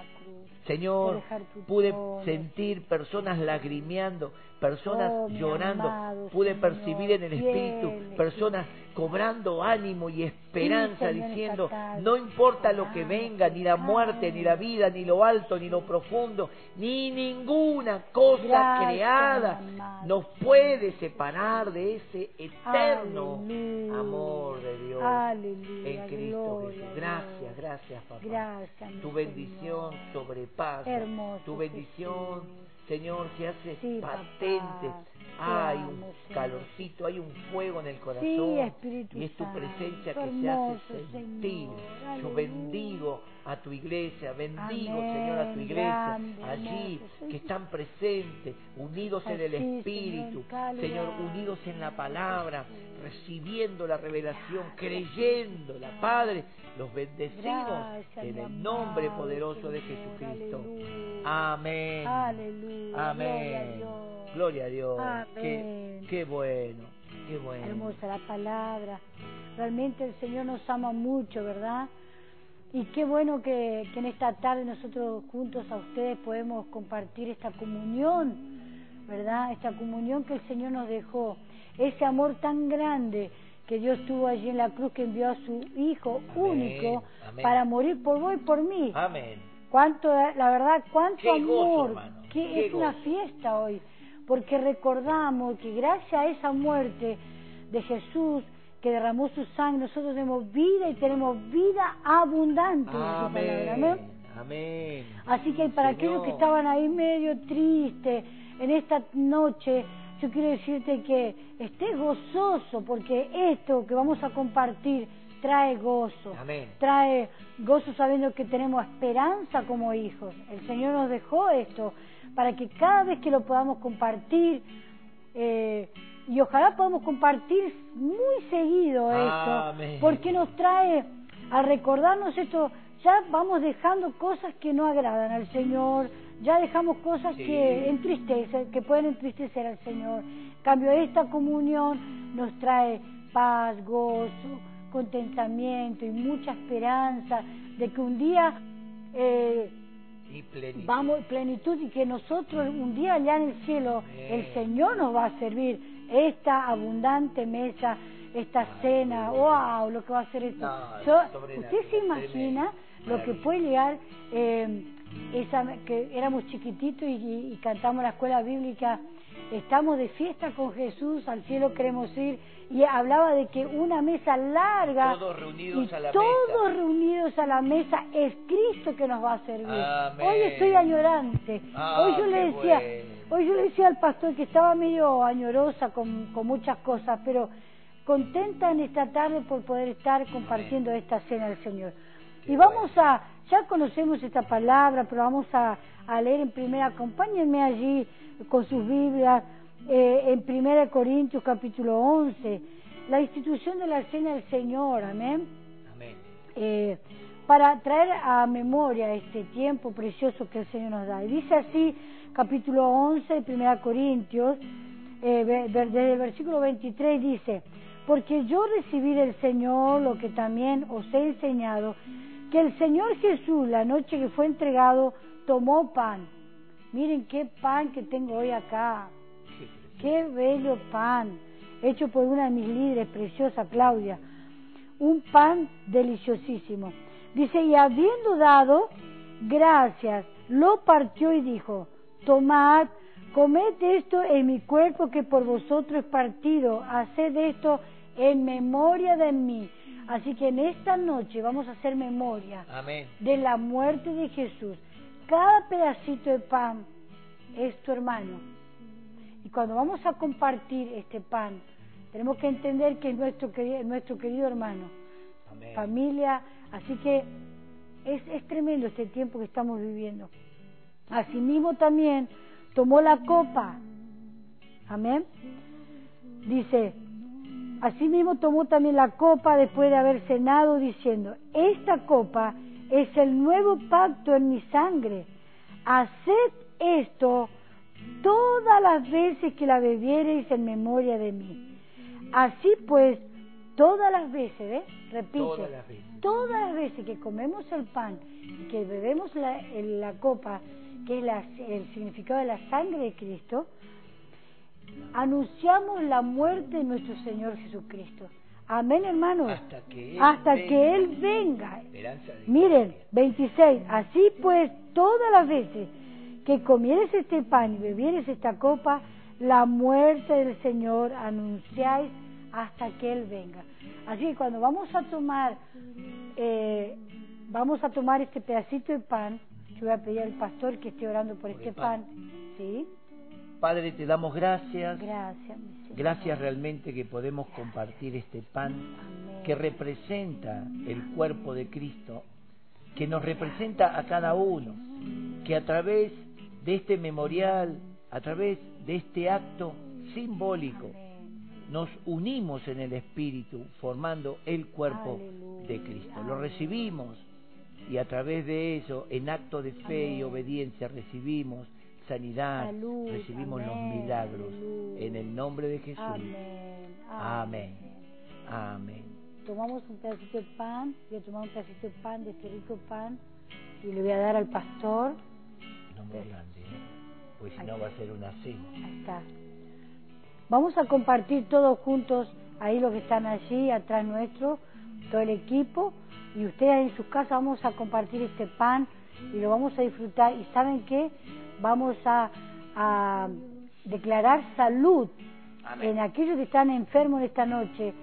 Señor, pude sentir personas lagrimeando, personas Oh, llorando, amado pude Señor, percibir en el Espíritu personas cobrando ánimo y esperanza, diciendo, tarde, no importa lo que venga, ni la muerte, ni la vida, ni lo alto, ni lo profundo, ni ninguna cosa Gracias, creada amado nos puede separar de ese eterno Aleluya. amor de Dios Aleluya, en Cristo gloria Jesús. Gracias, gracias, papá. Gracias, Tu bendición Señor. Sobrepasa. Hermoso tu bendición. Señor, se hace Sí, patente. papá. Hay un calorcito, hay un fuego en el corazón. Sí, Espíritu y es tu Santo, presencia que hermoso, se hace sentir. Señor. Yo bendigo a tu iglesia, bendigo, Amén. Señor, a tu iglesia, Grande, allí que están presentes, unidos en el Señor, Espíritu. Señor, unidos en la palabra, recibiendo la revelación, Gracias, creyéndola. Padre, los bendecimos Gracias, en el nombre poderoso de Señor. Jesucristo. Aleluya. Amén. Aleluya. Amén. Gloria a Dios. Qué, Amén. qué bueno, qué bueno. Hermosa la palabra. Realmente el Señor nos ama mucho, ¿verdad? Y qué bueno que, que en esta tarde nosotros juntos a ustedes podemos compartir esta comunión, ¿verdad? Esta comunión que el Señor nos dejó. Ese amor tan grande que Dios tuvo allí en la cruz que envió a su Hijo Amén, único amén. para morir por vos y por mí. Amén. cuánto, la verdad, cuánto Qué amor, que qué es una fiesta hoy, porque recordamos que gracias a esa muerte de Jesús que derramó su sangre, nosotros tenemos vida y tenemos vida abundante. su palabra, amén. Amén. Amén. Así que para aquellos que estaban ahí medio tristes en esta noche, yo quiero decirte que estés gozoso porque esto que vamos a compartir trae gozo. Amén. Trae gozo sabiendo que tenemos esperanza como hijos. El Señor nos dejó esto para que cada vez que lo podamos compartir, eh, y ojalá podamos compartir muy seguido esto, Amén. porque nos trae, al recordarnos esto, ya vamos dejando cosas que no agradan al Señor, ya dejamos cosas Sí. que entristecen, que pueden entristecer al Señor. En cambio, esta comunión nos trae paz, gozo, contentamiento y mucha esperanza de que un día eh, Y plenitud. vamos plenitud y que nosotros un día allá en el cielo el Señor nos va a servir esta abundante mesa, esta cena, wow, lo que va a hacer esto. No, Yo- sobrenatural, ¿Usted se imagina lo que puede llegar? eh, esa, que éramos chiquititos y, y- y cantamos la escuela bíblica, estamos de fiesta con Jesús, al cielo queremos ir, y hablaba de que una mesa larga Todos reunidos y a la todos mesa. reunidos a la mesa es Cristo que nos va a servir. Amén. Hoy estoy añorante. Ah, hoy yo le decía, bueno. hoy yo le decía al pastor que estaba medio añorosa con, con muchas cosas, pero contenta en esta tarde por poder estar compartiendo esta cena del Señor. Y vamos a, ya conocemos esta palabra, pero vamos a, a leer en primera, acompáñenme allí con sus Biblias, eh, en primera Corintios capítulo 11, la institución de la cena del Señor, amén Amén. eh, para traer a memoria este tiempo precioso que el Señor nos da. Y dice así, capítulo 11 de 1 Corintios, eh, desde el versículo 23 dice, porque yo recibí del Señor lo que también os he enseñado, que el Señor Jesús, la noche que fue entregado, tomó pan. Miren qué pan que tengo hoy acá. Qué bello pan, hecho por una de mis líderes, preciosa Claudia. Un pan deliciosísimo. Dice, y habiendo dado gracias, lo partió y dijo, tomad, comed esto en mi cuerpo que por vosotros es partido, haced esto en memoria de mí. Así que en esta noche vamos a hacer memoria Amén. de la muerte de Jesús. Cada pedacito de pan es tu hermano. Y cuando vamos a compartir este pan, tenemos que entender que es nuestro querido hermano, Amén. familia. Así que es, es tremendo este tiempo que estamos viviendo. Asimismo también tomó la copa. Amén. Dice, asimismo tomó también la copa después de haber cenado diciendo, esta copa es el nuevo pacto en mi sangre. Haced esto todas las veces que la bebiereis en memoria de mí. Así pues, todas las veces, ¿ves? Repite, Todas las veces. todas las veces que comemos el pan y que bebemos la, copa, que es la- el significado de la sangre de Cristo, anunciamos la muerte de nuestro Señor Jesucristo. Amén, hermanos. Hasta que Él Hasta venga. que Él venga. Esperanza de Miren, gloria. 26. Así pues, todas las veces que comieres este pan y bebieres esta copa, la muerte del Señor anunciáis hasta que Él venga. Así que cuando vamos a tomar, eh, vamos a tomar este pedacito de pan, yo voy a pedir al pastor que esté orando por, Por este pan. ¿Sí? Padre, te damos gracias. Gracias. Gracias realmente que podemos compartir este pan Amén. que representa el cuerpo de Cristo, que nos representa a cada uno, que a través de este memorial, a través de este acto simbólico, nos unimos en el Espíritu formando el cuerpo de Cristo. Lo recibimos y a través de eso, en acto de fe y obediencia, recibimos sanidad, Salud, recibimos amén, los milagros. aleluya. En el nombre de Jesús. Amén. Amén. Amén. Tomamos un pedacito de pan, voy a tomar un pedacito de pan, de este rico pan, y le voy a dar al pastor. No muy grande, ¿eh? pues si Ahí no va a ser una cena. Ahí está. Vamos a compartir todos juntos, ahí los que están allí, atrás nuestro, todo el equipo. y ustedes en sus casas vamos a compartir este pan y lo vamos a disfrutar. ¿Y saben qué? Vamos a, a declarar salud en aquellos que están enfermos en esta noche.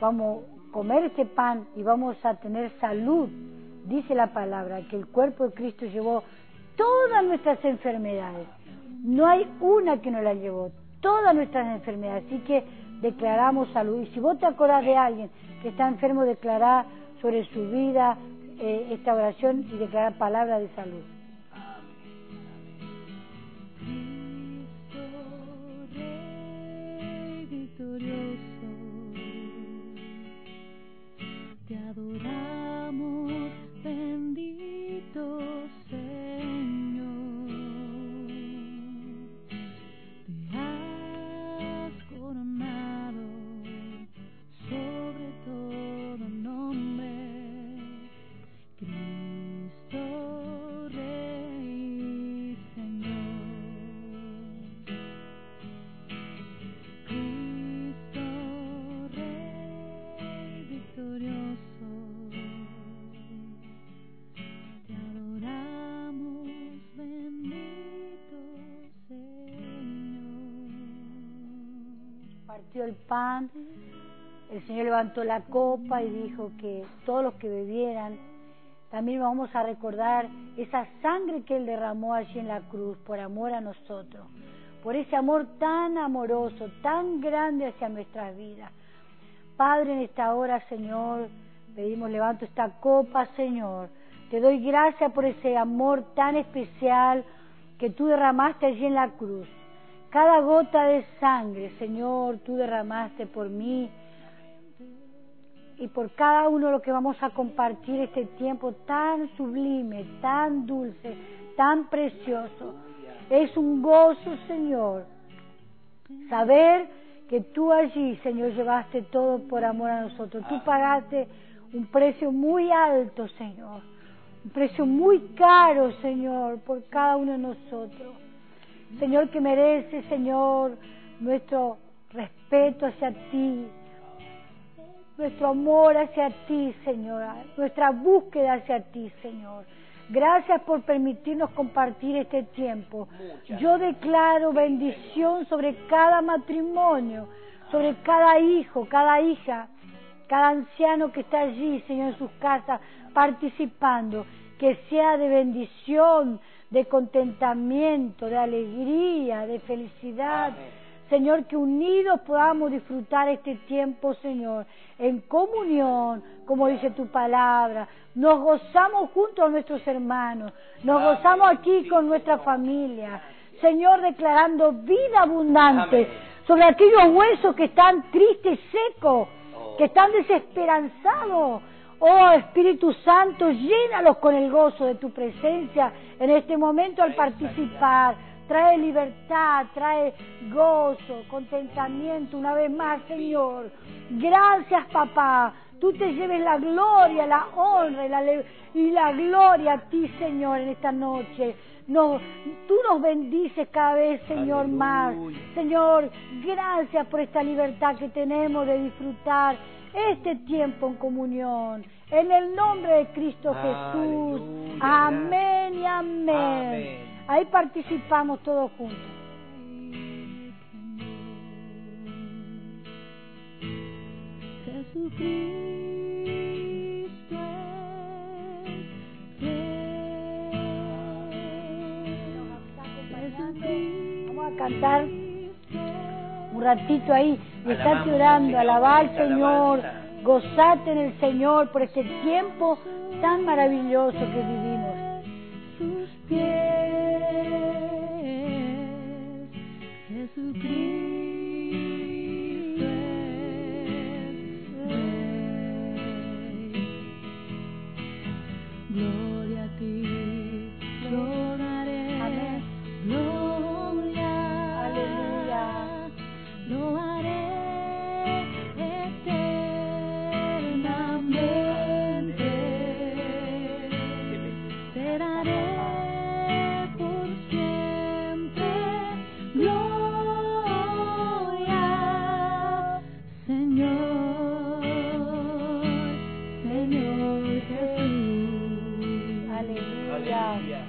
Vamos a comer este pan y vamos a tener salud. Dice la palabra que el cuerpo de Cristo llevó todas nuestras enfermedades. No hay una que no la llevó, todas nuestras enfermedades. Así que declaramos salud. Y si vos te acordás de alguien que está enfermo, declarar sobre su vida eh, esta oración y declarar palabras de salud. Te adoramos, bendito el Señor levantó la copa y dijo que todos los que bebieran, también vamos a recordar esa sangre que Él derramó allí en la cruz por amor a nosotros, por ese amor tan amoroso, tan grande hacia nuestras vidas. Padre, en esta hora, Señor, pedimos, levanto esta copa, Señor. Te doy gracias por ese amor tan especial que tú derramaste allí en la cruz. Cada gota de sangre, Señor, tú derramaste por mí y por cada uno de los que vamos a compartir este tiempo tan sublime, tan dulce, tan precioso. Es un gozo, Señor, saber que tú allí, Señor, llevaste todo por amor a nosotros. Tú pagaste un precio muy alto, Señor, un precio muy caro, Señor, por cada uno de nosotros. Señor, que merece, Señor, nuestro respeto hacia ti, nuestro amor hacia ti, Señor, nuestra búsqueda hacia ti, Señor. Gracias por permitirnos compartir este tiempo. Yo declaro bendición sobre cada matrimonio, sobre cada hijo, cada hija, cada anciano que está allí, Señor, en sus casas, participando. Que sea de bendición, de contentamiento, de alegría, de felicidad. Señor, que unidos podamos disfrutar este tiempo, Señor, en comunión, como dice tu palabra. Nos gozamos junto a nuestros hermanos, nos gozamos aquí con nuestra familia. Señor, declarando vida abundante sobre aquellos huesos que están tristes secos, que están desesperanzados Oh Espíritu Santo, llénalos con el gozo de tu presencia en este momento al participar. Trae libertad, trae gozo, contentamiento una vez más, Señor. Gracias, papá. Tú te lleves la gloria, la honra y la, y la gloria a ti, Señor, en esta noche. No, tú nos bendices cada vez, Señor, más. Señor, gracias por esta libertad que tenemos de disfrutar este tiempo en comunión. En el nombre de Cristo Jesús. Amén y amén. Ahí participamos todos juntos. Vamos a cantar un ratito ahí y estate orando, alabar al Señor, gozate en el Señor por este tiempo tan maravilloso que vivimos. Sus pies, Aleluya.